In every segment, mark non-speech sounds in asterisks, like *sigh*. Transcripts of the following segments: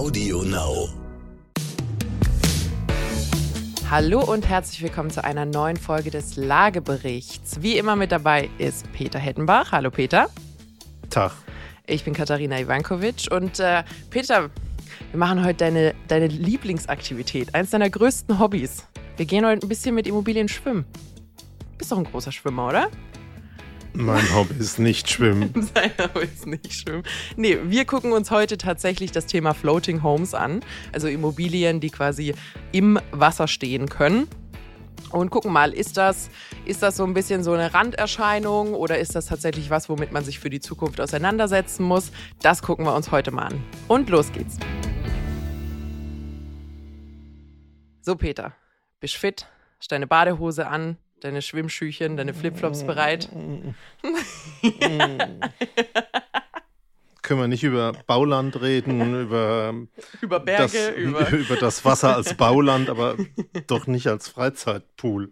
Audio Now. Hallo und herzlich willkommen zu einer neuen Folge des Lageberichts. Wie immer mit dabei ist Peter Hettenbach. Hallo Peter. Tag. Ich bin Katharina Ivankovic und äh, Peter, wir machen heute deine, deine Lieblingsaktivität, eins deiner größten Hobbys. Wir gehen heute ein bisschen mit Immobilien schwimmen. Bist doch ein großer Schwimmer, oder? Mein Hobby ist nicht schwimmen. *laughs* Sein Hobby ist nicht schwimmen. Nee, wir gucken uns heute tatsächlich das Thema Floating Homes an. Also Immobilien, die quasi im Wasser stehen können. Und gucken mal, ist das, ist das so ein bisschen so eine Randerscheinung oder ist das tatsächlich was, womit man sich für die Zukunft auseinandersetzen muss? Das gucken wir uns heute mal an. Und los geht's. So, Peter, bist fit? Hast deine Badehose an? Deine Schwimmschüchen, deine Flipflops bereit? *laughs* Können wir nicht über Bauland reden, über, *laughs* Über Berge, das, über. *laughs* über das Wasser als Bauland, aber doch nicht als Freizeitpool.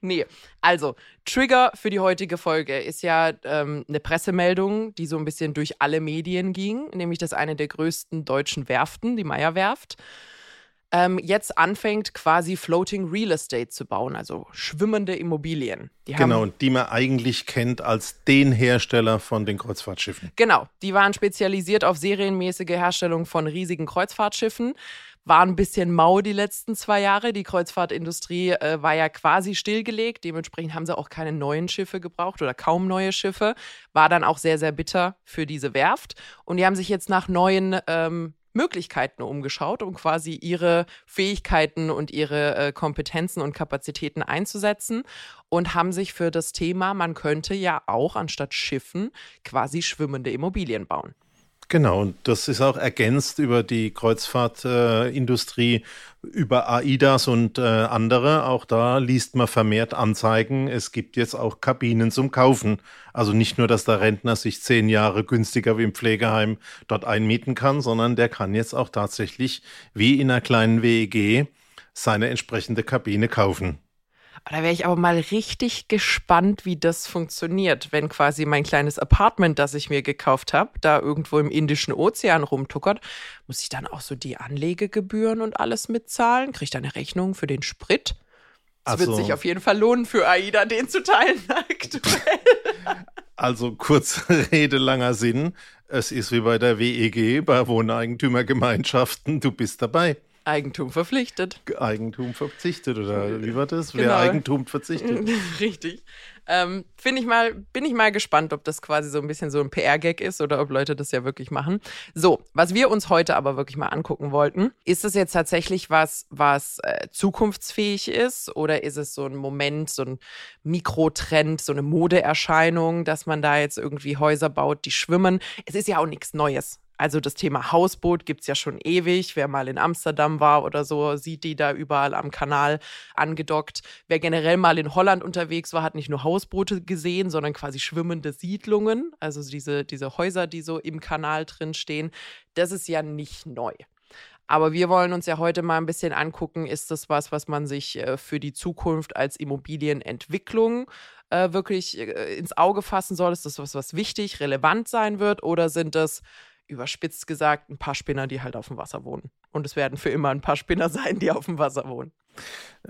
Nee, also Trigger für die heutige Folge ist ja ähm, eine Pressemeldung, die so ein bisschen durch alle Medien ging, nämlich dass eine der größten deutschen Werften, die Meyer-Werft, ähm, jetzt anfängt quasi Floating Real Estate zu bauen, also schwimmende Immobilien. Die haben, Genau, und die man eigentlich kennt als den Hersteller von den Kreuzfahrtschiffen. Genau, die waren spezialisiert auf serienmäßige Herstellung von riesigen Kreuzfahrtschiffen. War ein bisschen mau die letzten zwei Jahre. Die Kreuzfahrtindustrie äh, war ja quasi stillgelegt. Dementsprechend haben sie auch keine neuen Schiffe gebraucht oder kaum neue Schiffe. War dann auch sehr, sehr bitter für diese Werft. Und die haben sich jetzt nach neuen ähm, Möglichkeiten umgeschaut, um quasi ihre Fähigkeiten und ihre äh, Kompetenzen und Kapazitäten einzusetzen und haben sich für das Thema, man könnte ja auch anstatt Schiffen quasi schwimmende Immobilien bauen. Genau, und das ist auch ergänzt über die Kreuzfahrtindustrie, über AIDAS und äh, andere. Auch da liest man vermehrt Anzeigen. Es gibt jetzt auch Kabinen zum Kaufen. Also nicht nur, dass der Rentner sich zehn Jahre günstiger wie im Pflegeheim dort einmieten kann, sondern der kann jetzt auch tatsächlich wie in einer kleinen WEG seine entsprechende Kabine kaufen. Da wäre ich aber mal richtig gespannt, wie das funktioniert, wenn quasi mein kleines Apartment, das ich mir gekauft habe, da irgendwo im Indischen Ozean rumtuckert. Muss ich dann auch so die Anlegegebühren und alles mitzahlen? Kriege ich da eine Rechnung für den Sprit? Es Also- wird sich auf jeden Fall lohnen für AIDA, den zu teilen *laughs* aktuell. Also kurze *laughs* Rede, langer Sinn. Es ist wie bei der WEG, bei Wohneigentümergemeinschaften. Du bist dabei. Eigentum verpflichtet. Eigentum verzichtet oder wie war das? Genau. Wer Eigentum verzichtet? *laughs* Richtig. Ähm, Finde ich mal, bin ich mal gespannt, ob das quasi so ein bisschen so ein PR-Gag ist oder ob Leute das ja wirklich machen. So, was wir uns heute aber wirklich mal angucken wollten, ist es jetzt tatsächlich was, was äh, zukunftsfähig ist oder ist es so ein Moment, so ein Mikrotrend, so eine Modeerscheinung, dass man da jetzt irgendwie Häuser baut, die schwimmen? Es ist ja auch nichts Neues. Also das Thema Hausboot gibt's ja schon ewig. Wer mal in Amsterdam war oder so, sieht die da überall am Kanal angedockt. Wer generell mal in Holland unterwegs war, hat nicht nur Hausboote gesehen, sondern quasi schwimmende Siedlungen. Also diese, diese Häuser, die so im Kanal drin stehen. Das ist ja nicht neu. Aber wir wollen uns ja heute mal ein bisschen angucken, ist das was, was man sich äh, für die Zukunft als Immobilienentwicklung äh, wirklich äh, ins Auge fassen soll? Ist das was, was wichtig, relevant sein wird? Oder sind das, überspitzt gesagt, ein paar Spinner, die halt auf dem Wasser wohnen? Und es werden für immer ein paar Spinner *laughs* sein, die auf dem Wasser wohnen.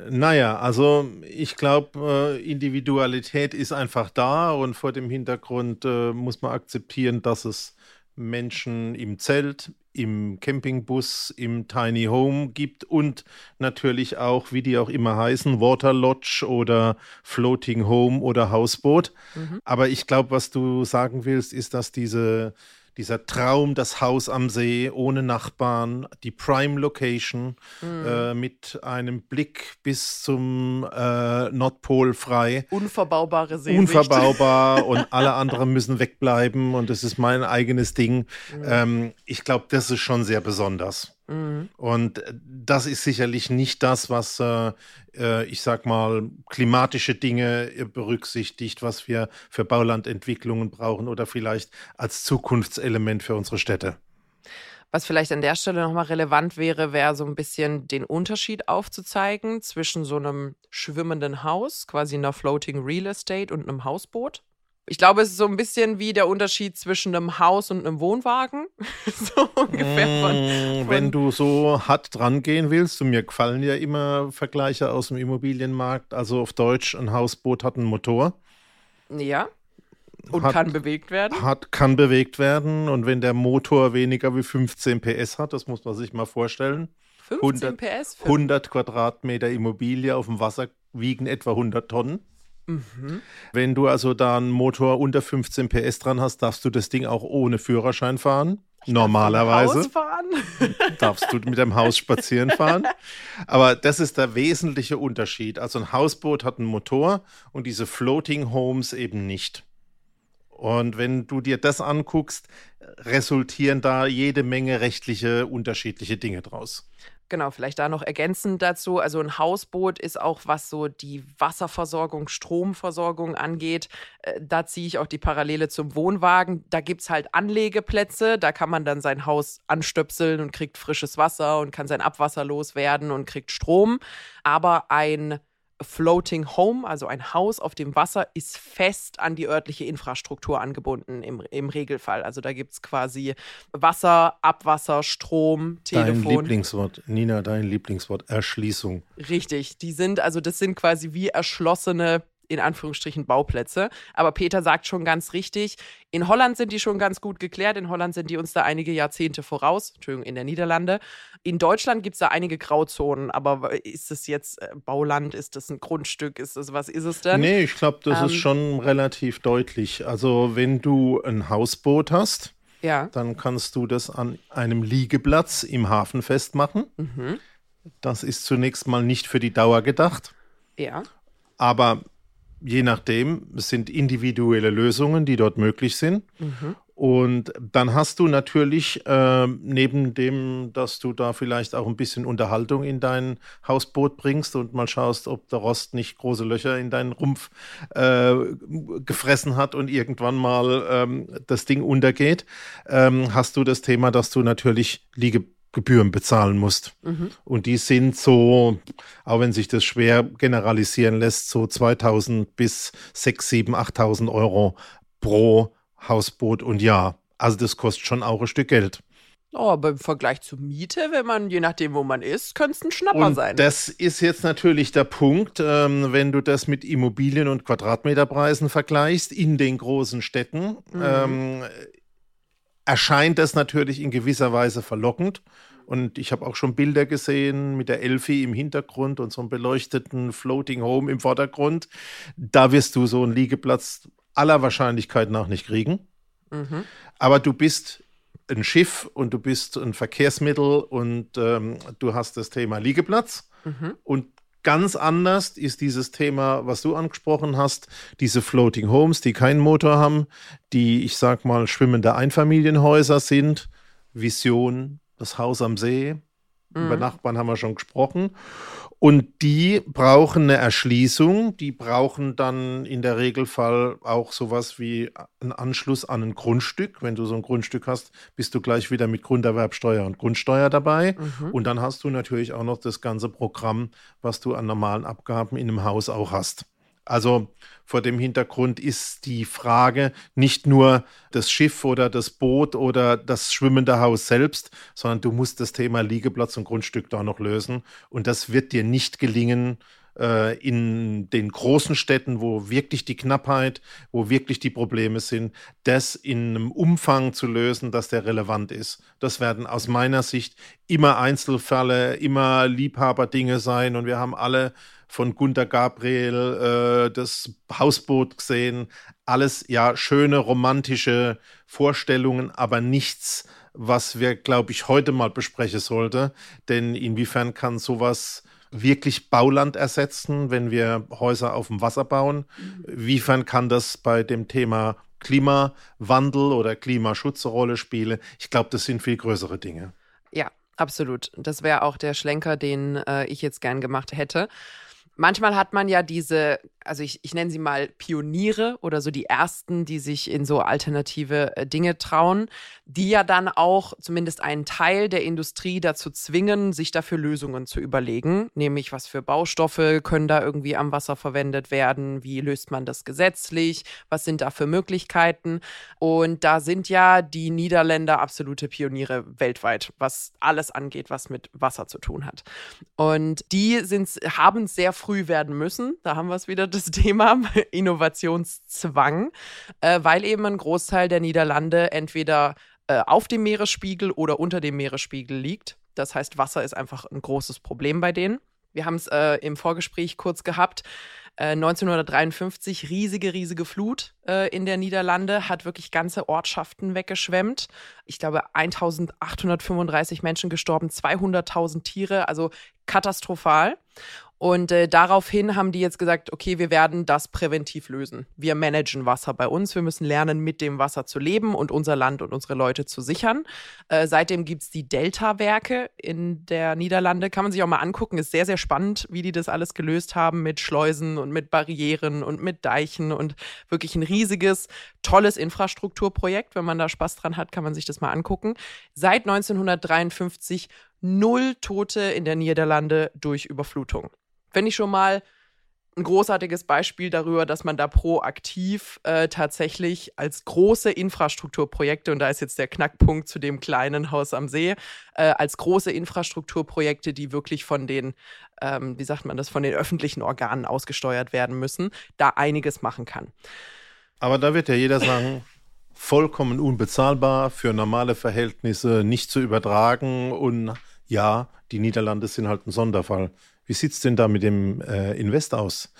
Naja, also ich glaube, äh, Individualität ist einfach da und vor dem Hintergrund äh, muss man akzeptieren, dass es Menschen im Zelt, im Campingbus, im Tiny Home gibt und natürlich auch, wie die auch immer heißen, Water Lodge oder Floating Home oder Hausboot. Aber ich glaube, was du sagen willst, ist, dass diese dieser Traum, das Haus am See ohne Nachbarn, die Prime Location äh, mit einem Blick bis zum äh, Nordpol frei. Unverbaubare Seesicht. Unverbaubar *laughs* und alle anderen müssen wegbleiben und das ist mein eigenes Ding. Ähm, ich glaube, das ist schon sehr besonders. Und das ist sicherlich nicht das, was, äh, äh, ich sag mal, klimatische Dinge äh, berücksichtigt, was wir für Baulandentwicklungen brauchen oder vielleicht als Zukunftselement für unsere Städte. Was vielleicht an der Stelle nochmal relevant wäre, wäre so ein bisschen den Unterschied aufzuzeigen zwischen so einem schwimmenden Haus, quasi einer Floating Real Estate und einem Hausboot. Ich glaube, es ist so ein bisschen wie der Unterschied zwischen einem Haus und einem Wohnwagen. *laughs* so ungefähr. Von, Mm, von, Wenn du so hart dran gehen willst, und mir gefallen ja immer Vergleiche aus dem Immobilienmarkt, also auf Deutsch, ein Hausboot hat einen Motor, Ja. Und Hat- kann bewegt werden. hat, kann bewegt werden und wenn der Motor weniger wie 15 PS hat, das muss man sich mal vorstellen, 15 100 PS. Für, 100 Quadratmeter Immobilie auf dem Wasser wiegen etwa 100 Tonnen. Mhm. Wenn du also da einen Motor unter 15 PS dran hast, darfst du das Ding auch ohne Führerschein fahren. Normalerweise *laughs* darfst du mit dem Haus spazieren fahren. Aber das ist der wesentliche Unterschied. Also ein Hausboot hat einen Motor und diese Floating Homes eben nicht. Und wenn du dir das anguckst, resultieren da jede Menge rechtliche unterschiedliche Dinge draus. Genau, vielleicht da noch ergänzend dazu. Also ein Hausboot ist auch, was so die Wasserversorgung, Stromversorgung angeht. Äh, da ziehe ich auch die Parallele zum Wohnwagen. Da gibt es halt Anlegeplätze. Da kann man dann sein Haus anstöpseln und kriegt frisches Wasser und kann sein Abwasser loswerden und kriegt Strom. Aber ein Floating Home, also ein Haus auf dem Wasser, ist fest an die örtliche Infrastruktur angebunden im, im Regelfall. Also da gibt es quasi Wasser, Abwasser, Strom, Dein Telefon. Lieblingswort, Nina, dein Lieblingswort, Erschließung. Richtig, die sind, also das sind quasi wie erschlossene, in Anführungsstrichen, Bauplätze. Aber Peter sagt schon ganz richtig, in Holland sind die schon ganz gut geklärt. In Holland sind die uns da einige Jahrzehnte voraus. Entschuldigung, in der Niederlande. In Deutschland gibt es da einige Grauzonen. Aber ist es jetzt äh, Bauland? Ist das ein Grundstück? Ist das, was ist es denn? Nee, ich glaube, das Ähm, ist schon relativ deutlich. Also wenn du ein Hausboot hast, Ja. dann kannst du das an einem Liegeplatz im Hafen festmachen. Mhm. Das ist zunächst mal nicht für die Dauer gedacht, Ja. aber je nachdem, es sind individuelle Lösungen, die dort möglich sind. Mhm. Und dann hast du natürlich ähm, neben dem, dass du da vielleicht auch ein bisschen Unterhaltung in dein Hausboot bringst und mal schaust, ob der Rost nicht große Löcher in deinen Rumpf äh, gefressen hat und irgendwann mal ähm, das Ding untergeht, ähm, hast du das Thema, dass du natürlich Liegegebühren bezahlen musst. Mhm. Und die sind so, auch wenn sich das schwer generalisieren lässt, so 2000 bis 6, 7, 8000 Euro pro Hausboot und Jahr. Also das kostet schon auch ein Stück Geld. Oh, aber im Vergleich zur Miete, wenn man, je nachdem, wo man ist, könnte es ein Schnapper Und sein. das ist jetzt natürlich der Punkt, ähm, wenn du das mit Immobilien- und Quadratmeterpreisen vergleichst in den großen Städten, Mhm. ähm, erscheint das natürlich in gewisser Weise verlockend. Und ich habe auch schon Bilder gesehen mit der Elfi im Hintergrund und so einem beleuchteten Floating Home im Vordergrund. Da wirst du so einen Liegeplatz aller Wahrscheinlichkeit nach nicht kriegen. Mhm. Aber du bist ein Schiff und du bist ein Verkehrsmittel und ähm, du hast das Thema Liegeplatz. Mhm. Und ganz anders ist dieses Thema, was du angesprochen hast, diese Floating Homes, die keinen Motor haben, die, ich sag mal, schwimmende Einfamilienhäuser sind. Vision, das Haus am See. Über Nachbarn haben wir schon gesprochen. Und die brauchen eine Erschließung. Die brauchen dann in der Regelfall auch sowas wie einen Anschluss an ein Grundstück. Wenn du so ein Grundstück hast, bist du gleich wieder mit Grunderwerbsteuer und Grundsteuer dabei. Mhm. Und dann hast du natürlich auch noch das ganze Programm, was du an normalen Abgaben in einem Haus auch hast. Also vor dem Hintergrund ist die Frage nicht nur das Schiff oder das Boot oder das schwimmende Haus selbst, sondern du musst das Thema Liegeplatz und Grundstück da noch lösen. Und das wird dir nicht gelingen äh, in den großen Städten, wo wirklich die Knappheit, wo wirklich die Probleme sind, das in einem Umfang zu lösen, dass der relevant ist. Das werden aus meiner Sicht immer Einzelfälle, immer Liebhaberdinge sein. Und wir haben alle von Gunter Gabriel äh, das Hausboot gesehen. Alles ja schöne romantische Vorstellungen, aber nichts, was wir, glaube ich, heute mal besprechen sollte. Denn inwiefern kann sowas wirklich Bauland ersetzen, wenn wir Häuser auf dem Wasser bauen? Inwiefern kann das bei dem Thema Klimawandel oder Klimaschutz eine Rolle spielen? Ich glaube, das sind viel größere Dinge. Ja, absolut. Das wäre auch der Schlenker, den äh, ich jetzt gern gemacht hätte. Manchmal hat man ja diese, also ich, ich nenne sie mal Pioniere oder so die ersten, die sich in so alternative äh, Dinge trauen, die ja dann auch zumindest einen Teil der Industrie dazu zwingen, sich dafür Lösungen zu überlegen, nämlich was für Baustoffe können da irgendwie am Wasser verwendet werden, wie löst man das gesetzlich, was sind da für Möglichkeiten. Und da sind ja die Niederländer absolute Pioniere weltweit, was alles angeht, was mit Wasser zu tun hat. Und die haben es sehr früh werden müssen. Da haben wir es wieder, das *laughs* Thema Innovationszwang, äh, weil eben ein Großteil der Niederlande entweder äh, auf dem Meeresspiegel oder unter dem Meeresspiegel liegt. Das heißt, Wasser ist einfach ein großes Problem bei denen. Wir haben es äh, im Vorgespräch kurz gehabt. 1953 äh, riesige, riesige Flut äh, in der Niederlande, hat wirklich ganze Ortschaften weggeschwemmt. Ich glaube, 1835 Menschen gestorben, 200.000 Tiere, also katastrophal. Und äh, daraufhin haben die jetzt gesagt, okay, wir werden das präventiv lösen. Wir managen Wasser bei uns. Wir müssen lernen, mit dem Wasser zu leben und unser Land und unsere Leute zu sichern. Äh, seitdem gibt's die Delta-Werke in der Niederlande. Kann man sich auch mal angucken. Ist sehr, sehr spannend, wie die das alles gelöst haben mit Schleusen und mit Barrieren und mit Deichen und wirklich ein riesiges, tolles Infrastrukturprojekt. Wenn man da Spaß dran hat, kann man sich das mal angucken. Seit 1953 null Tote in der Niederlande durch Überflutung finde ich schon mal ein großartiges Beispiel darüber, dass man da proaktiv äh, tatsächlich als große Infrastrukturprojekte, und da ist jetzt der Knackpunkt zu dem kleinen Haus am See, äh, als große Infrastrukturprojekte, die wirklich von den, ähm, wie sagt man das, von den öffentlichen Organen ausgesteuert werden müssen, da einiges machen kann. Aber da wird ja jeder sagen, vollkommen unbezahlbar, für normale Verhältnisse nicht zu übertragen und ja, die Niederlande sind halt ein Sonderfall. Wie sieht es denn da mit dem äh, Invest aus?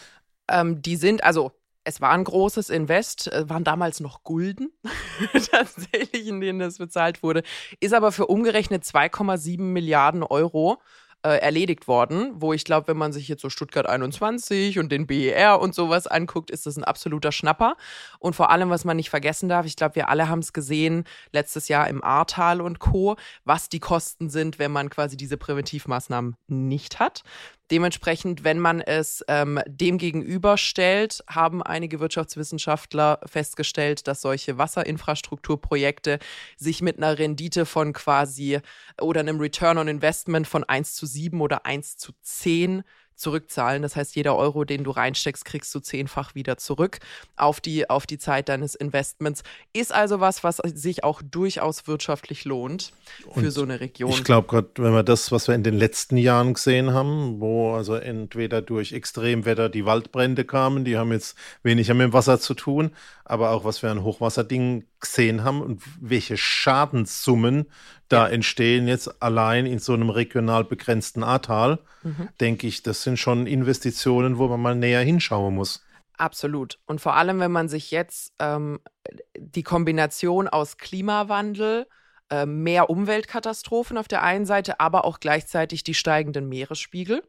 Ähm, die sind, also es war ein großes Invest, äh, waren damals noch Gulden, *laughs* tatsächlich, in denen das bezahlt wurde, ist aber für umgerechnet 2,7 Milliarden Euro äh, erledigt worden, wo ich glaube, wenn man sich jetzt so Stuttgart 21 und den BER und sowas anguckt, ist das ein absoluter Schnapper. Und vor allem, was man nicht vergessen darf, ich glaube, wir alle haben es gesehen, letztes Jahr im Ahrtal und Co., was die Kosten sind, wenn man quasi diese Präventivmaßnahmen nicht hat. Dementsprechend, wenn man es ähm, dem gegenüberstellt, haben einige Wirtschaftswissenschaftler festgestellt, dass solche Wasserinfrastrukturprojekte sich mit einer Rendite von quasi oder einem Return on Investment von 1 zu 7 oder 1 zu 10 zurückzahlen. Das heißt, jeder Euro, den du reinsteckst, kriegst du zehnfach wieder zurück auf die, auf die Zeit deines Investments. Ist also was, was sich auch durchaus wirtschaftlich lohnt für Und so eine Region. Ich glaube gerade, wenn wir das, was wir in den letzten Jahren gesehen haben, wo also entweder durch Extremwetter die Waldbrände kamen, die haben jetzt weniger mit dem Wasser zu tun, aber auch was wir an Hochwasserdingen gesehen haben und welche Schadenssummen da entstehen jetzt allein in so einem regional begrenzten Ahrtal, mhm. denke ich, das sind schon Investitionen, wo man mal näher hinschauen muss. Absolut. Und vor allem, wenn man sich jetzt ähm, die Kombination aus Klimawandel, äh, mehr Umweltkatastrophen auf der einen Seite, aber auch gleichzeitig die steigenden Meeresspiegel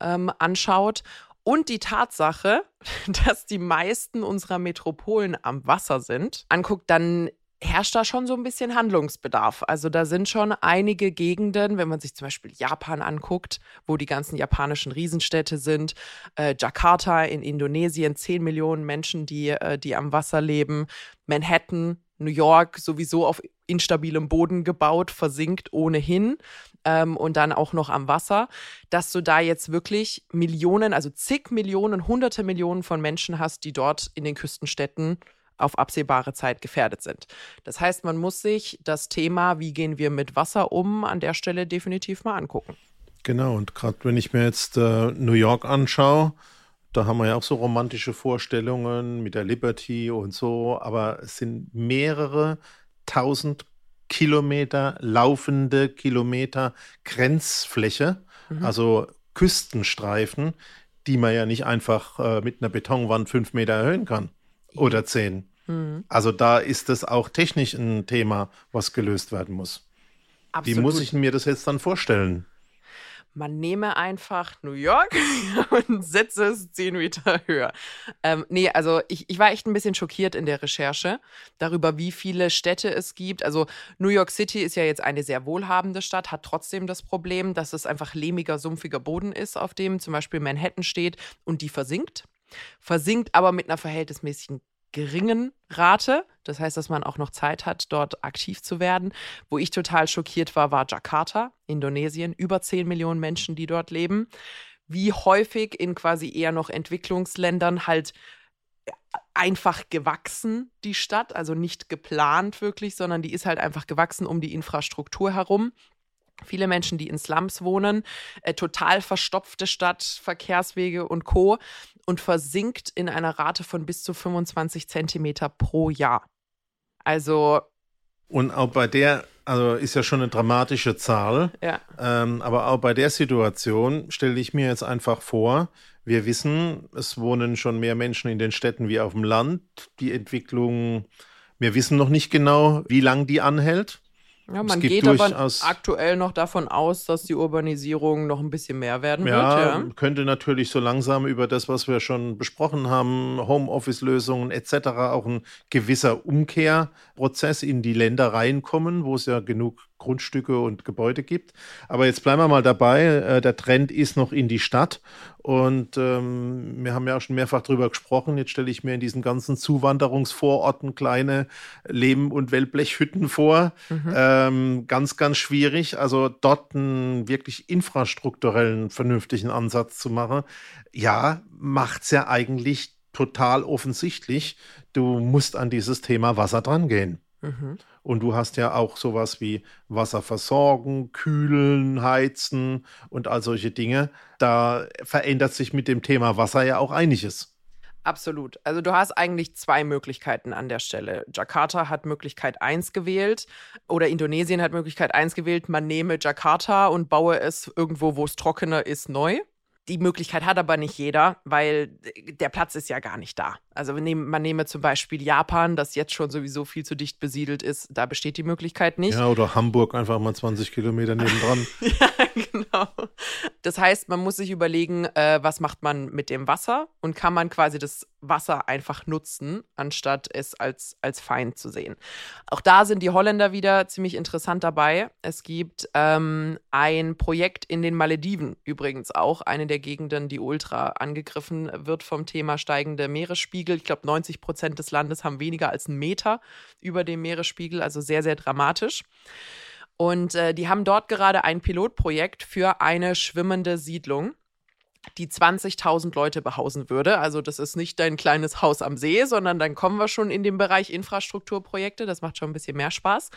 ähm, anschaut und die Tatsache, *laughs* dass die meisten unserer Metropolen am Wasser sind, anguckt, dann herrscht da schon so ein bisschen Handlungsbedarf. Also da sind schon einige Gegenden, wenn man sich zum Beispiel Japan anguckt, wo die ganzen japanischen Riesenstädte sind, äh, Jakarta in Indonesien, 10 Millionen Menschen, die, äh, die am Wasser leben, Manhattan, New York sowieso auf instabilem Boden gebaut, versinkt ohnehin ähm, und dann auch noch am Wasser, dass du da jetzt wirklich Millionen, also zig Millionen, hunderte Millionen von Menschen hast, die dort in den Küstenstädten auf absehbare Zeit gefährdet sind. Das heißt, man muss sich das Thema, wie gehen wir mit Wasser um, an der Stelle definitiv mal angucken. Genau, und gerade wenn ich mir jetzt äh, New York anschaue, da haben wir ja auch so romantische Vorstellungen mit der Liberty und so, aber es sind mehrere tausend Kilometer laufende Kilometer Grenzfläche, mhm. also Küstenstreifen, die man ja nicht einfach äh, mit einer Betonwand fünf Meter erhöhen kann oder zehn. Mhm. Also da ist es auch technisch ein Thema, was gelöst werden muss. Absolut. Wie muss ich mir das jetzt dann vorstellen? man nehme einfach New York *laughs* und setze es zehn Meter höher. Ähm, nee, also ich, ich war echt ein bisschen schockiert in der Recherche darüber, wie viele Städte es gibt. Also New York City ist ja jetzt eine sehr wohlhabende Stadt, hat trotzdem das Problem, dass es einfach lehmiger, sumpfiger Boden ist, auf dem zum Beispiel Manhattan steht und die versinkt. Versinkt aber mit einer verhältnismäßigen geringen Rate. Das heißt, dass man auch noch Zeit hat, dort aktiv zu werden. Wo ich total schockiert war, war Jakarta, Indonesien. Über 10 Millionen Menschen, die dort leben. Wie häufig in quasi eher noch Entwicklungsländern halt einfach gewachsen, die Stadt. Also nicht geplant wirklich, sondern die ist halt einfach gewachsen um die Infrastruktur herum. Viele Menschen, die in Slums wohnen, äh, total verstopfte Stadt, Verkehrswege und Co. und versinkt in einer Rate von bis zu 25 Zentimeter pro Jahr. Also. Und auch bei der, also ist ja schon eine dramatische Zahl. Ja. Ähm, aber auch bei der Situation stelle ich mir jetzt einfach vor, wir wissen, es wohnen schon mehr Menschen in den Städten wie auf dem Land. Die Entwicklung, wir wissen noch nicht genau, wie lang die anhält. Ja, man geht aber aktuell noch davon aus, dass die Urbanisierung noch ein bisschen mehr werden ja, wird. Ja, könnte natürlich so langsam über das, was wir schon besprochen haben, Homeoffice-Lösungen etc., auch ein gewisser Umkehrprozess in die Länder reinkommen, wo es ja genug Grundstücke und Gebäude gibt. Aber jetzt bleiben wir mal dabei. Äh, der Trend ist noch in die Stadt. Und ähm, wir haben ja auch schon mehrfach darüber gesprochen. Jetzt stelle ich mir in diesen ganzen Zuwanderungsvororten kleine Leben- und Wellblechhütten vor. Mhm. Ähm, ganz, ganz schwierig. Also dort einen wirklich infrastrukturellen, vernünftigen Ansatz zu machen. Ja, macht es ja eigentlich total offensichtlich. Du musst an dieses Thema Wasser drangehen. Mhm. Und du hast ja auch sowas wie Wasser versorgen, kühlen, heizen und all solche Dinge. Da verändert sich mit dem Thema Wasser ja auch einiges. Absolut. Also du hast eigentlich zwei Möglichkeiten an der Stelle. Jakarta hat Möglichkeit 1 gewählt oder Indonesien hat Möglichkeit 1 gewählt. Man nehme Jakarta und baue es irgendwo, wo es trockener ist, neu. Die Möglichkeit hat aber nicht jeder, weil der Platz ist ja gar nicht da. Also nehmen, man nehme zum Beispiel Japan, das jetzt schon sowieso viel zu dicht besiedelt ist, da besteht die Möglichkeit nicht. Ja, oder Hamburg einfach mal 20 Kilometer nebendran. *laughs* ja, genau. Das heißt, man muss sich überlegen, äh, was macht man mit dem Wasser und kann man quasi das Wasser einfach nutzen, anstatt es als, als Feind zu sehen. Auch da sind die Holländer wieder ziemlich interessant dabei. Es gibt ähm, ein Projekt in den Malediven, übrigens auch eine der Gegenden, die ultra angegriffen wird vom Thema steigende Meeresspiegel. Meeresspiegel. Ich glaube, 90 Prozent des Landes haben weniger als einen Meter über dem Meeresspiegel, also sehr, sehr dramatisch. Und äh, die haben dort gerade ein Pilotprojekt für eine schwimmende Siedlung die 20.000 Leute behausen würde. Also das ist nicht dein kleines Haus am See, sondern dann kommen wir schon in den Bereich Infrastrukturprojekte. Das macht schon ein bisschen mehr Spaß.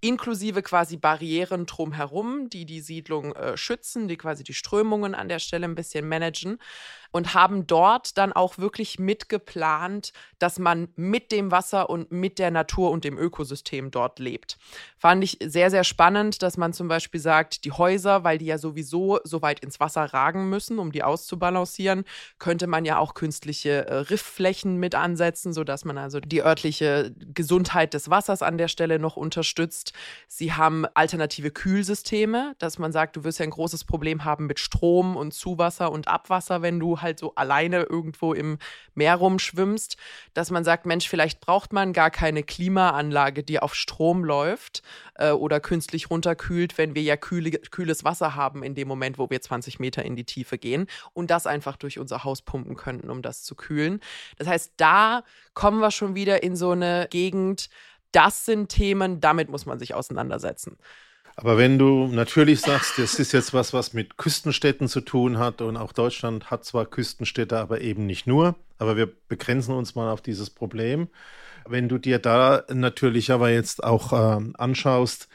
Inklusive quasi Barrieren drumherum, die die Siedlung äh, schützen, die quasi die Strömungen an der Stelle ein bisschen managen und haben dort dann auch wirklich mitgeplant, dass man mit dem Wasser und mit der Natur und dem Ökosystem dort lebt. Fand ich sehr, sehr spannend, dass man zum Beispiel sagt, die Häuser, weil die ja sowieso so weit ins Wasser ragen müssen, um die auszubalancieren, könnte man ja auch künstliche äh, Riffflächen mit ansetzen, sodass man also die örtliche Gesundheit des Wassers an der Stelle noch unterstützt. Sie haben alternative Kühlsysteme, dass man sagt, du wirst ja ein großes Problem haben mit Strom und Zuwasser und Abwasser, wenn halt so alleine irgendwo im Meer rumschwimmst, dass man sagt, Mensch, vielleicht braucht man gar keine Klimaanlage, die auf Strom läuft äh, oder künstlich runterkühlt, wenn wir ja kühle, kühles Wasser haben in dem Moment, wo wir 20 Meter in die Tiefe gehen und das einfach durch unser Haus pumpen könnten, um das zu kühlen. Das heißt, da kommen wir schon wieder in so eine Gegend, das sind Themen, damit muss man sich auseinandersetzen. Aber wenn du natürlich sagst, das ist jetzt was, was mit Küstenstädten zu tun hat und auch Deutschland hat zwar Küstenstädte, aber eben nicht nur, aber wir begrenzen uns mal auf dieses Problem. Wenn du dir da natürlich aber jetzt auch äh, anschaust,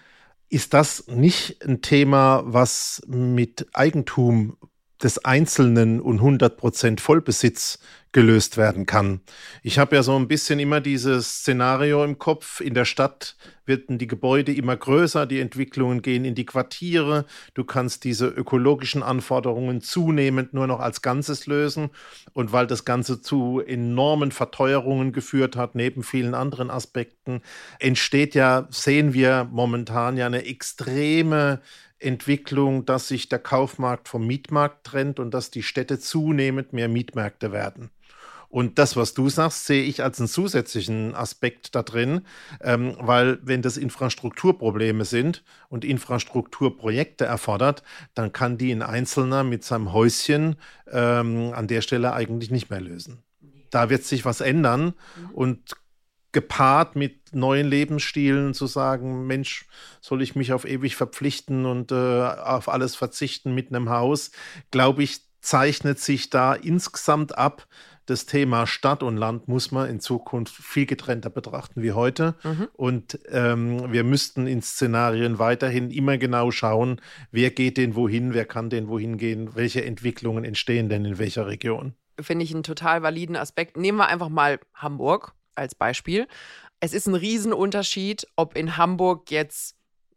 ist das nicht ein Thema, was mit Eigentum des Einzelnen und 100% Vollbesitz gelöst werden kann. Ich habe ja so ein bisschen immer dieses Szenario im Kopf. In der Stadt werden die Gebäude immer größer, die Entwicklungen gehen in die Quartiere. Du kannst diese ökologischen Anforderungen zunehmend nur noch als Ganzes lösen. Und weil das Ganze zu enormen Verteuerungen geführt hat, neben vielen anderen Aspekten, entsteht ja, sehen wir momentan ja eine extreme Entwicklung, dass sich der Kaufmarkt vom Mietmarkt trennt und dass die Städte zunehmend mehr Mietmärkte werden. Und das, was du sagst, sehe ich als einen zusätzlichen Aspekt da drin, ähm, weil wenn das Infrastrukturprobleme sind und Infrastrukturprojekte erfordert, dann kann die ein Einzelner mit seinem Häuschen ähm, an der Stelle eigentlich nicht mehr lösen. Da wird sich was ändern mhm. und gepaart mit neuen Lebensstilen zu sagen, Mensch, soll ich mich auf ewig verpflichten und äh, auf alles verzichten mit einem Haus, glaube ich, zeichnet sich da insgesamt ab, das Thema Stadt und Land muss man in Zukunft viel getrennter betrachten wie heute. Mhm. Und ähm, wir müssten in Szenarien weiterhin immer genau schauen, wer geht denn wohin, wer kann denn wohin gehen, welche Entwicklungen entstehen denn in welcher Region. Finde ich einen total validen Aspekt. Nehmen wir einfach mal Hamburg als Beispiel. Es ist ein Riesenunterschied, ob in Hamburg jetzt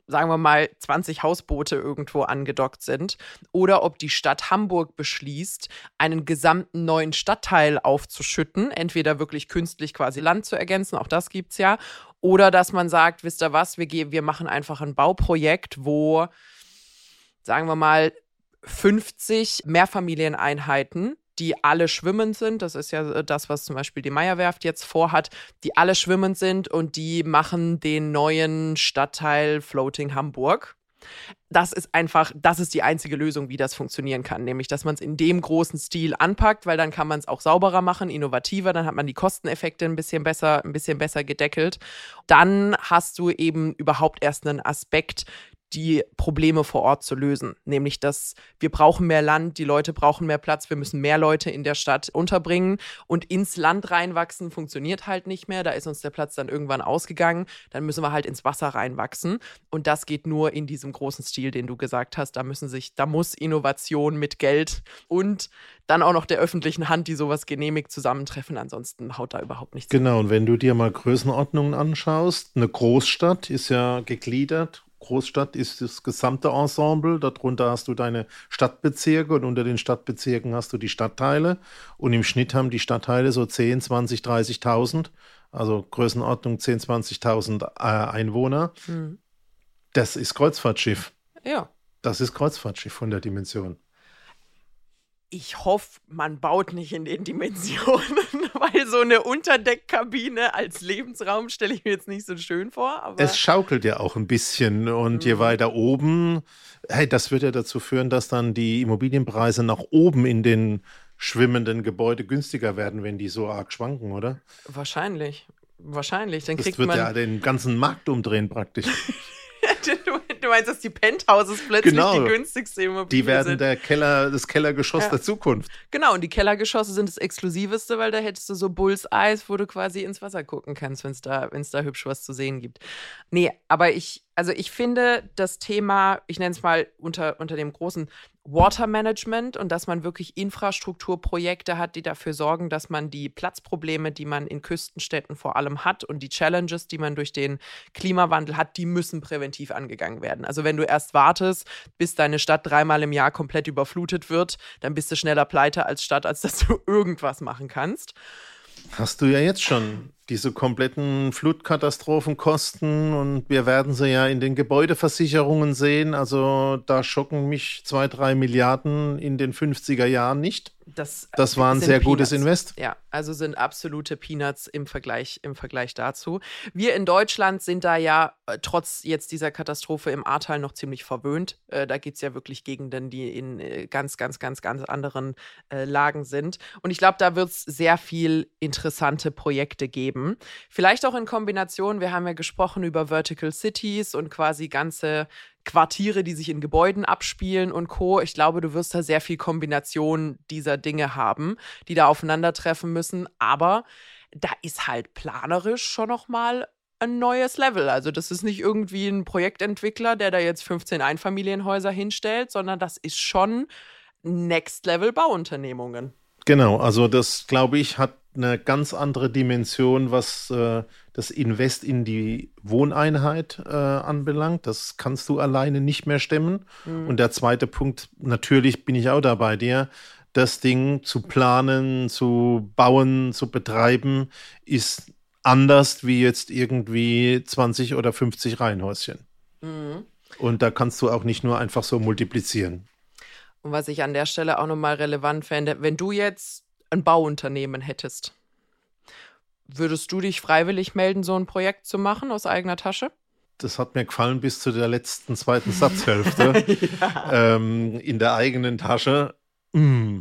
sagen wir mal, 20 Hausboote irgendwo angedockt sind oder ob die Stadt Hamburg beschließt, einen gesamten neuen Stadtteil aufzuschütten, entweder wirklich künstlich quasi Land zu ergänzen, auch das gibt es ja, oder dass man sagt, wisst ihr was, wir, wir machen einfach ein Bauprojekt, wo, sagen wir mal, 50 Mehrfamilieneinheiten die alle schwimmend sind. Das ist ja äh, das, was zum Beispiel die Meierwerft jetzt vorhat, die alle schwimmend sind und die machen den neuen Stadtteil Floating Hamburg. Das ist einfach, das ist die einzige Lösung, wie das funktionieren kann, nämlich, dass man es in dem großen Stil anpackt, weil dann kann man es auch sauberer machen, innovativer, dann hat man die Kosteneffekte ein bisschen besser, ein bisschen besser gedeckelt. Dann hast du eben überhaupt erst einen Aspekt, die Probleme vor Ort zu lösen. Nämlich, dass wir brauchen mehr Land, die Leute brauchen mehr Platz, wir müssen mehr Leute in der Stadt unterbringen und ins Land reinwachsen funktioniert halt nicht mehr. Da ist uns der Platz dann irgendwann ausgegangen. Dann müssen wir halt ins Wasser reinwachsen. Und das geht nur in diesem großen Stil, den du gesagt hast. Da müssen sich, da muss Innovation mit Geld und dann auch noch der öffentlichen Hand, die sowas genehmigt, zusammentreffen. Ansonsten haut da überhaupt nichts. Genau, und wenn du dir mal Größenordnungen anschaust, eine Großstadt ist ja gegliedert Großstadt ist das gesamte Ensemble. Darunter hast du deine Stadtbezirke und unter den Stadtbezirken hast du die Stadtteile. Und im Schnitt haben die Stadtteile so 10, 20, 30.000, also Größenordnung 10, 20.000 äh, Einwohner. Hm. Das ist Kreuzfahrtschiff. Ja. Das ist Kreuzfahrtschiff von der Dimension ich hoffe, man baut nicht in den Dimensionen, *laughs* weil so eine Unterdeckkabine als Lebensraum stelle ich mir jetzt nicht so schön vor. es schaukelt ja auch ein bisschen und mhm. je weiter oben, hey, das wird ja dazu führen, dass dann die Immobilienpreise nach oben in den schwimmenden Gebäude günstiger werden, wenn die so arg schwanken, oder? Wahrscheinlich. Wahrscheinlich. Dann das wird ja den ganzen Markt umdrehen praktisch. *laughs* Du meinst, dass die Penthouses plötzlich genau. die günstigste Immobilie Die werden sind. der Keller, das Kellergeschoss ja. der Zukunft. Genau, und die Kellergeschosse sind das Exklusiveste, weil da hättest du so Bulls Eis, wo du quasi ins Wasser gucken kannst, wenn es da, wenn's da hübsch was zu sehen gibt. Nee, aber ich, also ich finde das Thema, ich nenne es mal unter, unter dem großen Water Management und dass man wirklich Infrastrukturprojekte hat, die dafür sorgen, dass man die Platzprobleme, die man in Küstenstädten vor allem hat und die Challenges, die man durch den Klimawandel hat, die müssen präventiv angegangen werden. Also wenn du erst wartest, bis deine Stadt dreimal im Jahr komplett überflutet wird, dann bist du schneller pleite als Stadt, als dass du *laughs* irgendwas machen kannst. Hast du ja jetzt schon diese kompletten Flutkatastrophenkosten und wir werden sie ja in den Gebäudeversicherungen sehen. Also da schocken mich zwei, drei Milliarden in den 50er Jahren nicht. Das, das war ein sehr Peanuts. gutes Invest. Ja, also sind absolute Peanuts im Vergleich, im Vergleich dazu. Wir in Deutschland sind da ja äh, trotz jetzt dieser Katastrophe im Ahrtal noch ziemlich verwöhnt. Äh, da geht es ja wirklich Gegenden, die in äh, ganz, ganz, ganz, ganz anderen äh, Lagen sind. Und ich glaube, da wird es sehr viel interessante Projekte geben. Vielleicht auch in Kombination, wir haben ja gesprochen über Vertical Cities und quasi ganze Quartiere, die sich in Gebäuden abspielen und Co. Ich glaube, du wirst da sehr viel Kombination dieser Dinge haben, die da aufeinandertreffen müssen. Aber da ist halt planerisch schon noch mal ein neues Level. Also das ist nicht irgendwie ein Projektentwickler, der da jetzt 15 Einfamilienhäuser hinstellt, sondern das ist schon Next Level Bauunternehmungen. Genau, also das glaube ich hat eine ganz andere Dimension, was äh, das Invest in die Wohneinheit äh, anbelangt. Das kannst du alleine nicht mehr stemmen. Mhm. Und der zweite Punkt, natürlich bin ich auch da bei dir. Das Ding zu planen, zu bauen, zu betreiben, ist anders wie jetzt irgendwie 20 oder 50 Reihenhäuschen. Mhm. Und da kannst du auch nicht nur einfach so multiplizieren. Und was ich an der Stelle auch nochmal relevant fände, wenn du jetzt ein Bauunternehmen hättest, würdest du dich freiwillig melden, so ein Projekt zu machen aus eigener Tasche? Das hat mir gefallen bis zu der letzten zweiten Satzhälfte. *laughs* ja. ähm, in der eigenen Tasche. Mm.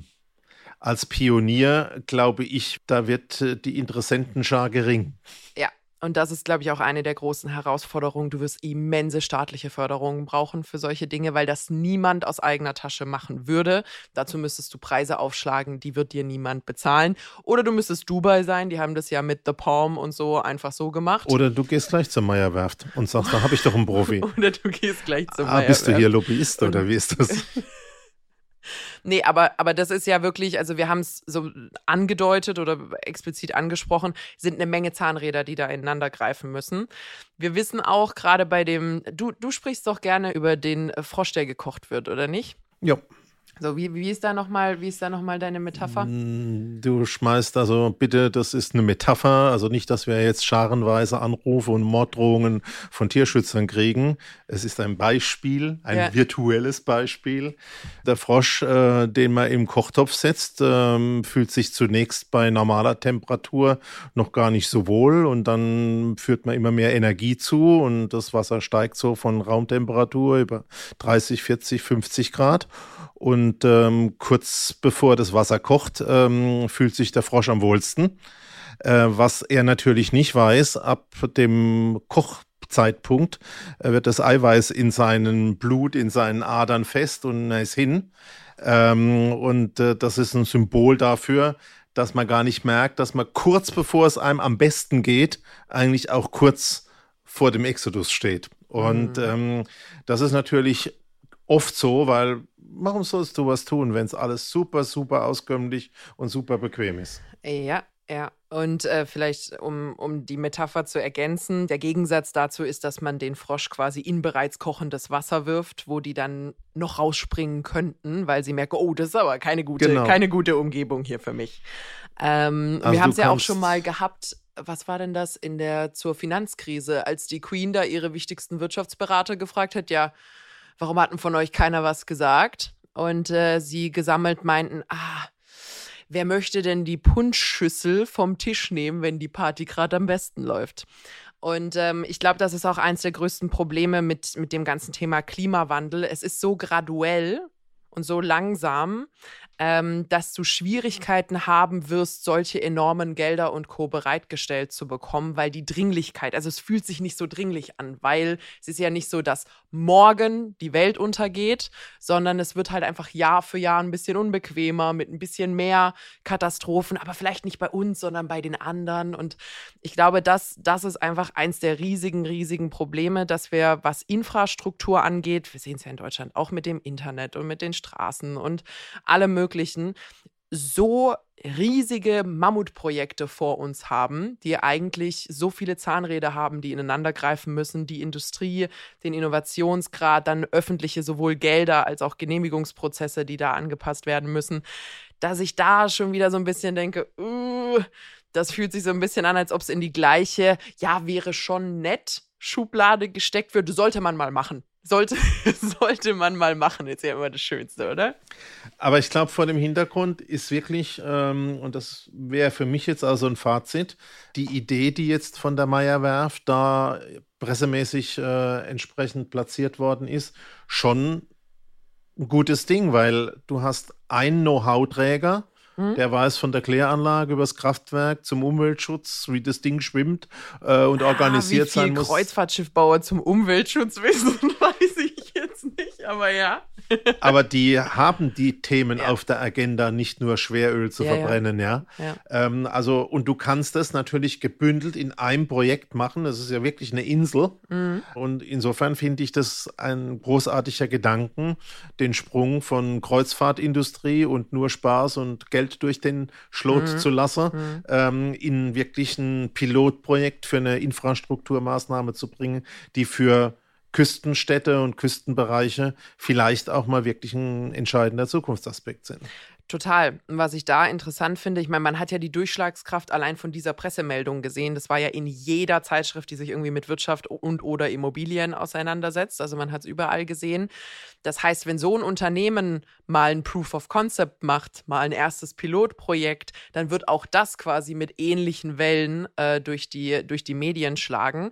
Als Pionier glaube ich, da wird äh, die Interessentenschar gering. Ja, und das ist, glaube ich, auch eine der großen Herausforderungen. Du wirst immense staatliche Förderungen brauchen für solche Dinge, weil das niemand aus eigener Tasche machen würde. Dazu müsstest du Preise aufschlagen, die wird dir niemand bezahlen. Oder du müsstest Dubai sein, die haben das ja mit The Palm und so einfach so gemacht. Oder du gehst gleich zur Meierwerft und sagst, da habe ich doch einen Profi. *laughs* oder du gehst gleich zur ah, Meierwerft. Bist du hier Lobbyist oder wie ist das? *laughs* Nee, aber, aber das ist ja wirklich, also wir haben es so angedeutet oder explizit angesprochen, sind eine Menge Zahnräder, die da ineinander greifen müssen. Wir wissen auch gerade bei dem, du, du sprichst doch gerne über den Frosch, der gekocht wird, oder nicht? Ja. So, wie, wie ist da nochmal, wie ist da noch mal deine Metapher? Mm, du schmeißt also bitte, das ist eine Metapher, also nicht, dass wir jetzt scharenweise Anrufe und Morddrohungen von Tierschützern kriegen. Es ist ein Beispiel, ein ja. virtuelles Beispiel. Der Frosch, äh, den man im Kochtopf setzt, äh, fühlt sich zunächst bei normaler Temperatur noch gar nicht so wohl und dann führt man immer mehr Energie zu und das Wasser steigt so von Raumtemperatur über 30, 40, 50 Grad. Und ähm, kurz bevor das Wasser kocht, ähm, fühlt sich der Frosch am wohlsten. Äh, was er natürlich nicht weiß, ab dem Kochzeitpunkt äh, wird das Eiweiß in seinem Blut, in seinen Adern fest und er ist hin. Ähm, und äh, das ist ein Symbol dafür, dass man gar nicht merkt, dass man kurz bevor es einem am besten geht, eigentlich auch kurz vor dem Exodus steht. Und mhm. ähm, das ist natürlich oft so, weil warum sollst du was tun, wenn es alles super, super auskömmlich und super bequem ist? Ja, ja. Und äh, vielleicht, um, um die Metapher zu ergänzen, der Gegensatz dazu ist, dass man den Frosch quasi in bereits kochendes Wasser wirft, wo die dann noch rausspringen könnten, weil sie merken, oh, das ist aber keine gute, genau. keine gute Umgebung hier für mich. Ähm, also wir haben es ja auch schon mal gehabt, was war denn das in der zur Finanzkrise, als die Queen da ihre wichtigsten Wirtschaftsberater gefragt hat, ja, warum hatten von euch keiner was gesagt? Und äh, sie gesammelt meinten, ah, wer möchte denn die Punschschüssel vom Tisch nehmen, wenn die Party gerade am besten läuft? Und ähm, ich glaube, das ist auch eins der größten Probleme mit, mit dem ganzen Thema Klimawandel. Es ist so graduell und so langsam, ähm, dass du Schwierigkeiten haben wirst, solche enormen Gelder und Co. bereitgestellt zu bekommen, weil die Dringlichkeit, also es fühlt sich nicht so dringlich an, weil es ist ja nicht so, dass morgen die Welt untergeht, sondern es wird halt einfach Jahr für Jahr ein bisschen unbequemer, mit ein bisschen mehr Katastrophen, aber vielleicht nicht bei uns, sondern bei den anderen. Und ich glaube, das, das ist einfach eins der riesigen, riesigen Probleme, dass wir, was Infrastruktur angeht, wir sehen es ja in Deutschland auch mit dem Internet und mit den Straßen und alle möglichen so riesige Mammutprojekte vor uns haben, die eigentlich so viele Zahnräder haben, die ineinander greifen müssen, die Industrie, den Innovationsgrad, dann öffentliche sowohl Gelder als auch Genehmigungsprozesse, die da angepasst werden müssen, dass ich da schon wieder so ein bisschen denke, uh, das fühlt sich so ein bisschen an, als ob es in die gleiche, ja, wäre schon nett Schublade gesteckt wird. Sollte man mal machen sollte, *laughs* sollte man mal machen, ist ja immer das Schönste, oder? Aber ich glaube, vor dem Hintergrund ist wirklich, ähm, und das wäre für mich jetzt also ein Fazit, die Idee, die jetzt von der Meierwerft da pressemäßig äh, entsprechend platziert worden ist, schon ein gutes Ding, weil du hast einen Know-how-Träger, Mhm. Der weiß von der Kläranlage übers Kraftwerk zum Umweltschutz, wie das Ding schwimmt äh, und ah, organisiert sein muss. Kreuzfahrtschiffbauer zum Umweltschutz wissen, *laughs* weiß ich jetzt nicht, aber ja. *laughs* aber die haben die Themen ja. auf der Agenda, nicht nur Schweröl zu ja, verbrennen, ja. ja. Ähm, also, und du kannst das natürlich gebündelt in einem Projekt machen. Das ist ja wirklich eine Insel. Mhm. Und insofern finde ich das ein großartiger Gedanken, den Sprung von Kreuzfahrtindustrie und nur Spaß und Geld durch den Schlot mhm. zu lassen, mhm. ähm, in wirklich ein Pilotprojekt für eine Infrastrukturmaßnahme zu bringen, die für Küstenstädte und Küstenbereiche vielleicht auch mal wirklich ein entscheidender Zukunftsaspekt sind. Total. Was ich da interessant finde, ich meine, man hat ja die Durchschlagskraft allein von dieser Pressemeldung gesehen. Das war ja in jeder Zeitschrift, die sich irgendwie mit Wirtschaft und oder Immobilien auseinandersetzt. Also man hat es überall gesehen. Das heißt, wenn so ein Unternehmen mal ein Proof of Concept macht, mal ein erstes Pilotprojekt, dann wird auch das quasi mit ähnlichen Wellen äh, durch, die, durch die Medien schlagen.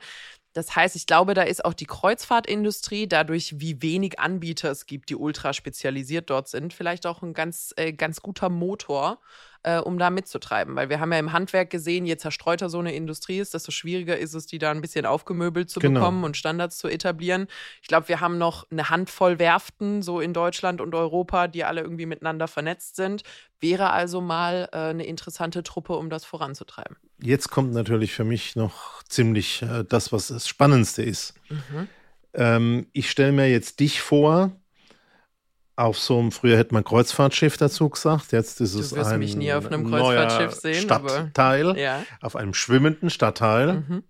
Das heißt, ich glaube, da ist auch die Kreuzfahrtindustrie, dadurch, wie wenig Anbieter es gibt, die ultra spezialisiert dort sind, vielleicht auch ein ganz, äh, ganz guter Motor, äh, um da mitzutreiben. Weil wir haben ja im Handwerk gesehen, je zerstreuter so eine Industrie ist, desto schwieriger ist es, die da ein bisschen aufgemöbelt zu genau. bekommen und Standards zu etablieren. Ich glaube, wir haben noch eine Handvoll Werften so in Deutschland und Europa, die alle irgendwie miteinander vernetzt sind. Wäre also mal äh, eine interessante Truppe, um das voranzutreiben. Jetzt kommt natürlich für mich noch ziemlich äh, das, was das Spannendste ist. Mhm. Ähm, ich stelle mir jetzt dich vor, auf so einem, früher hätte man Kreuzfahrtschiff dazu gesagt, jetzt ist es ein mich nie auf einem Kreuzfahrtschiff sehen, Stadtteil, aber, ja. auf einem schwimmenden Stadtteil. Mhm.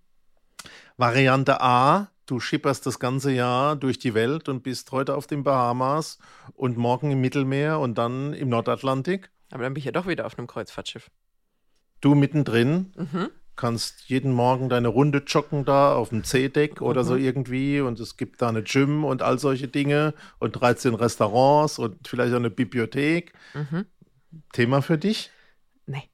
Variante A, du schipperst das ganze Jahr durch die Welt und bist heute auf den Bahamas und morgen im Mittelmeer und dann im Nordatlantik. Aber dann bin ich ja doch wieder auf einem Kreuzfahrtschiff. Du mittendrin. Mhm kannst jeden Morgen deine Runde joggen da auf dem C-Deck oder mhm. so irgendwie und es gibt da eine Gym und all solche Dinge und 13 Restaurants und vielleicht auch eine Bibliothek. Mhm. Thema für dich? Nee.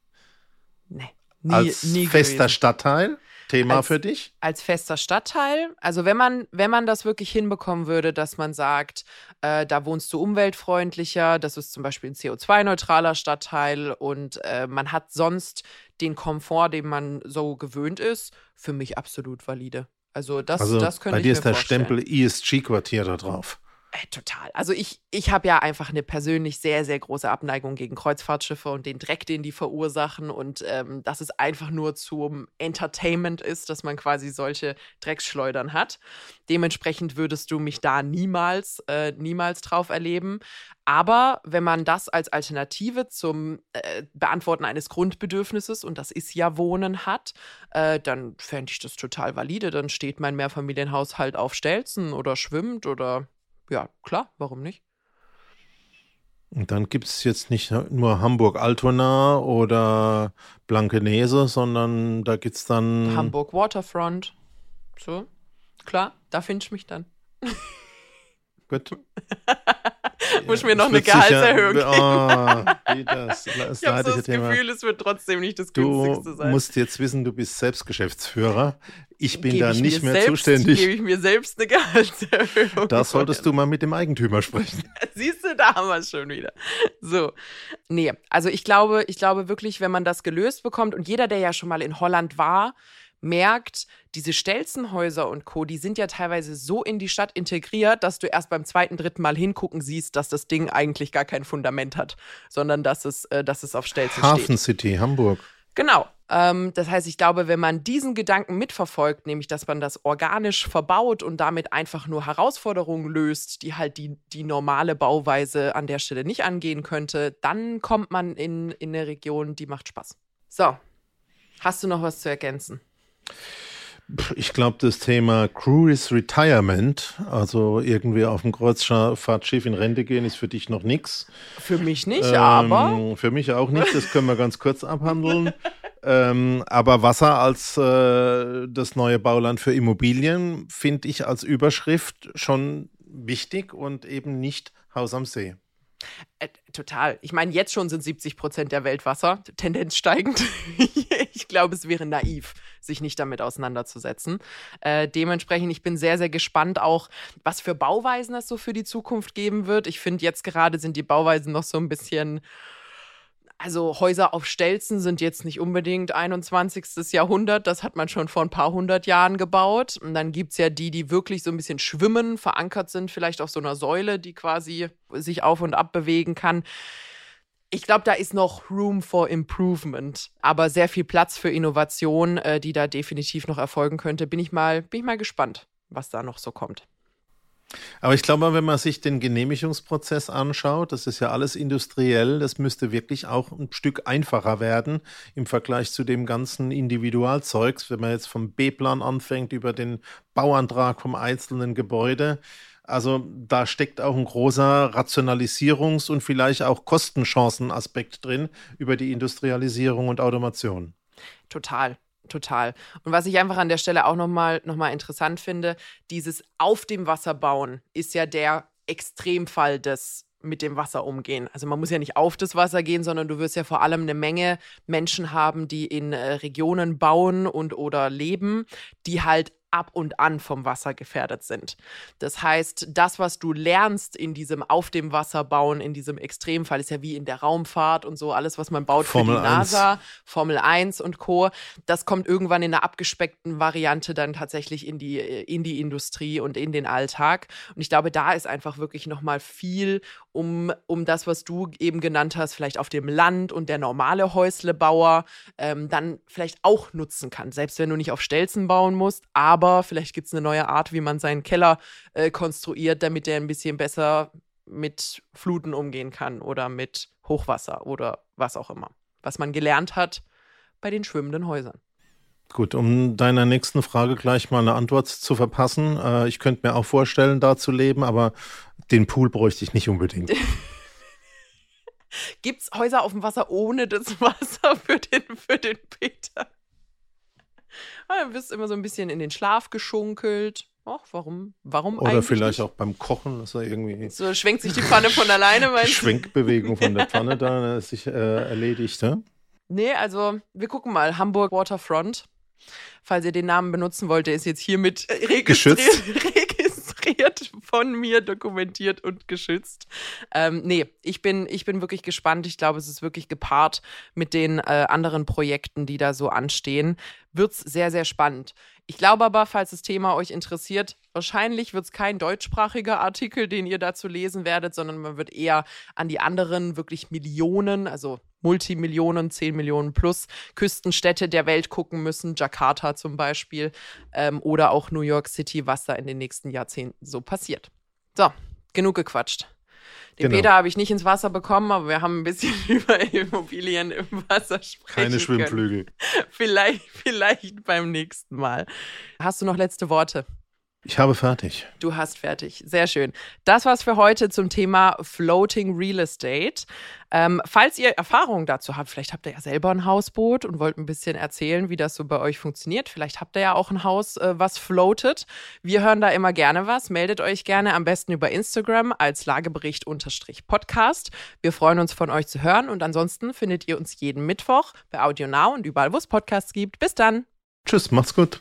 Nee. Nie, Als nie fester gewesen. Stadtteil? Thema als, für dich? Als fester Stadtteil. Also wenn man, wenn man das wirklich hinbekommen würde, dass man sagt, äh, da wohnst du umweltfreundlicher, das ist zum Beispiel ein CO2-neutraler Stadtteil und äh, man hat sonst den Komfort, den man so gewöhnt ist, für mich absolut valide. Also das, also das könnte bei dir ist der Stempel ESG-Quartier da drauf. Äh, total. Also ich, ich habe ja einfach eine persönlich sehr, sehr große Abneigung gegen Kreuzfahrtschiffe und den Dreck, den die verursachen und ähm, dass es einfach nur zum Entertainment ist, dass man quasi solche Drecksschleudern hat. Dementsprechend würdest du mich da niemals, äh, niemals drauf erleben. Aber wenn man das als Alternative zum äh, Beantworten eines Grundbedürfnisses, und das ist ja Wohnen, hat, äh, dann fände ich das total valide. Dann steht mein Mehrfamilienhaushalt auf Stelzen oder schwimmt oder ja, klar, warum nicht? Und dann gibt es jetzt nicht nur Hamburg-Altona oder Blankenese, sondern da gibt es dann. Hamburg Waterfront. So, klar, da finde ich mich dann. *laughs* Gut. *laughs* Muss ich mir noch eine Gehaltserhöhung ja, oh, wie das, das ich habe so das Gefühl, es wird trotzdem nicht das günstigste sein. Du musst jetzt wissen, du bist Selbstgeschäftsführer. Ich bin da nicht mehr selbst, zuständig. Gebe ich mir selbst eine Gehaltserhöhung. Da solltest du mal mit dem Eigentümer sprechen. *laughs* Siehst du, da haben wir es schon wieder. So. Nee, also ich glaube, ich glaube wirklich, wenn man das gelöst bekommt und jeder, der ja schon mal in Holland war, merkt, diese Stelzenhäuser und Co., die sind ja teilweise so in die Stadt integriert, dass du erst beim zweiten, dritten Mal hingucken siehst, dass das Ding eigentlich gar kein Fundament hat, sondern dass es, äh, dass es auf Stelzen Hafen steht. Hafen City, Hamburg. Genau. Ähm, das heißt, ich glaube, wenn man diesen Gedanken mitverfolgt, nämlich dass man das organisch verbaut und damit einfach nur Herausforderungen löst, die halt die, die normale Bauweise an der Stelle nicht angehen könnte, dann kommt man in, in eine Region, die macht Spaß. So, hast du noch was zu ergänzen? Ich glaube, das Thema Cruise Retirement, also irgendwie auf dem Kreuzfahrtschiff in Rente gehen, ist für dich noch nichts. Für mich nicht, ähm, aber. Für mich auch nicht, das können wir ganz kurz abhandeln. ähm, aber Wasser als äh, das neue Bauland für Immobilien finde ich als Überschrift schon wichtig und eben nicht Haus am See. Total. Ich meine, jetzt schon sind 70 Prozent der Welt Wasser, Tendenz steigend. *laughs* ich glaube, es wäre naiv, sich nicht damit auseinanderzusetzen. Äh, dementsprechend, ich bin sehr, sehr gespannt auch, was für Bauweisen es so für die Zukunft geben wird. Ich finde, jetzt gerade sind die Bauweisen noch so ein bisschen also Häuser auf Stelzen sind jetzt nicht unbedingt 21. Jahrhundert, das hat man schon vor ein paar hundert Jahren gebaut. Und dann gibt es ja die, die wirklich so ein bisschen schwimmen, verankert sind, vielleicht auf so einer Säule, die quasi sich auf und ab bewegen kann. Ich glaube, da ist noch Room for Improvement, aber sehr viel Platz für Innovation, äh, die da definitiv noch erfolgen könnte. Bin ich mal, bin ich mal gespannt, was da noch so kommt. Aber ich glaube, wenn man sich den Genehmigungsprozess anschaut, das ist ja alles industriell, das müsste wirklich auch ein Stück einfacher werden im Vergleich zu dem ganzen Individualzeugs, wenn man jetzt vom B-Plan anfängt über den Bauantrag vom einzelnen Gebäude. Also da steckt auch ein großer Rationalisierungs- und vielleicht auch Kostenchancenaspekt drin über die Industrialisierung und Automation. Total total. Und was ich einfach an der Stelle auch nochmal noch mal interessant finde, dieses auf dem Wasser bauen ist ja der Extremfall des mit dem Wasser umgehen. Also man muss ja nicht auf das Wasser gehen, sondern du wirst ja vor allem eine Menge Menschen haben, die in äh, Regionen bauen und oder leben, die halt ab und an vom Wasser gefährdet sind. Das heißt, das, was du lernst in diesem Auf dem Wasser bauen, in diesem Extremfall, ist ja wie in der Raumfahrt und so, alles, was man baut Formel für die 1. NASA, Formel 1 und Co., das kommt irgendwann in einer abgespeckten Variante dann tatsächlich in die, in die Industrie und in den Alltag. Und ich glaube, da ist einfach wirklich nochmal viel um, um das, was du eben genannt hast, vielleicht auf dem Land und der normale Häuslebauer ähm, dann vielleicht auch nutzen kann. Selbst wenn du nicht auf Stelzen bauen musst, aber vielleicht gibt es eine neue Art, wie man seinen Keller äh, konstruiert, damit der ein bisschen besser mit Fluten umgehen kann oder mit Hochwasser oder was auch immer. Was man gelernt hat bei den schwimmenden Häusern. Gut, um deiner nächsten Frage gleich mal eine Antwort zu verpassen. Äh, ich könnte mir auch vorstellen, da zu leben, aber den Pool bräuchte ich nicht unbedingt. *laughs* Gibt es Häuser auf dem Wasser ohne das *laughs* Wasser für den, für den Peter? Ah, du wirst immer so ein bisschen in den Schlaf geschunkelt. Ach, warum? Warum Oder vielleicht nicht? auch beim Kochen, dass er irgendwie. So schwenkt sich die Pfanne von *laughs* alleine, meinst du? Schwenkbewegung von der Pfanne *laughs* da ne, sich äh, erledigt, ne? Nee, also wir gucken mal. Hamburg Waterfront falls ihr den Namen benutzen wollt, der ist jetzt hiermit registriert, *laughs* registriert von mir, dokumentiert und geschützt. Ähm, nee, ich bin, ich bin wirklich gespannt. Ich glaube, es ist wirklich gepaart mit den äh, anderen Projekten, die da so anstehen. Wird es sehr, sehr spannend. Ich glaube aber, falls das Thema euch interessiert, wahrscheinlich wird es kein deutschsprachiger Artikel, den ihr dazu lesen werdet, sondern man wird eher an die anderen wirklich Millionen, also Multimillionen, 10 Millionen plus Küstenstädte der Welt gucken müssen, Jakarta zum Beispiel ähm, oder auch New York City, was da in den nächsten Jahrzehnten so passiert. So, genug gequatscht. Den genau. Peter habe ich nicht ins Wasser bekommen, aber wir haben ein bisschen *laughs* über Immobilien im Wasser sprechen Keine Schwimmflügel. *laughs* Vielleicht, vielleicht beim nächsten Mal. Hast du noch letzte Worte? Ich habe fertig. Du hast fertig. Sehr schön. Das war's für heute zum Thema Floating Real Estate. Ähm, falls ihr Erfahrungen dazu habt, vielleicht habt ihr ja selber ein Hausboot und wollt ein bisschen erzählen, wie das so bei euch funktioniert. Vielleicht habt ihr ja auch ein Haus, äh, was floatet. Wir hören da immer gerne was. Meldet euch gerne am besten über Instagram als Lagebericht-Podcast. Wir freuen uns von euch zu hören und ansonsten findet ihr uns jeden Mittwoch bei Audio Now und überall, wo es Podcasts gibt. Bis dann. Tschüss, macht's gut.